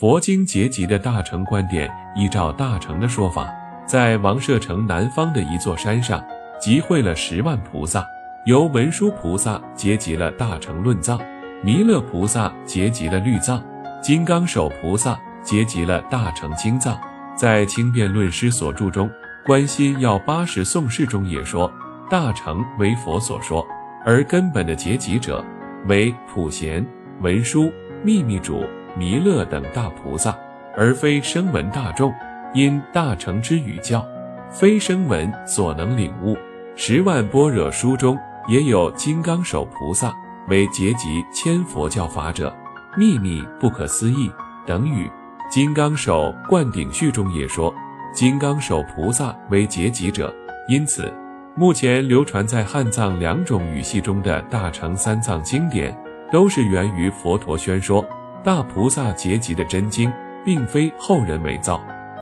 佛经结集的大乘观点，依照大乘的说法，在王舍城南方的一座山上，集会了十万菩萨，由文殊菩萨结集了大乘论藏，弥勒菩萨结集了律藏，金刚手菩萨结集了大乘经藏。在清辩论师所著中，《观心要八十颂释》中也说，大乘为佛所说，而根本的结集者为普贤、文殊、秘密主。弥勒等大菩萨，而非声闻大众。因大乘之语教，非声闻所能领悟。十万般若书中也有金刚手菩萨为结集千佛教法者，秘密不可思议等语。金刚手灌顶序中也说，金刚手菩萨为结集者。因此，目前流传在汉藏两种语系中的大乘三藏经典，都是源于佛陀宣说。大菩萨结集的真经，并非后人伪造。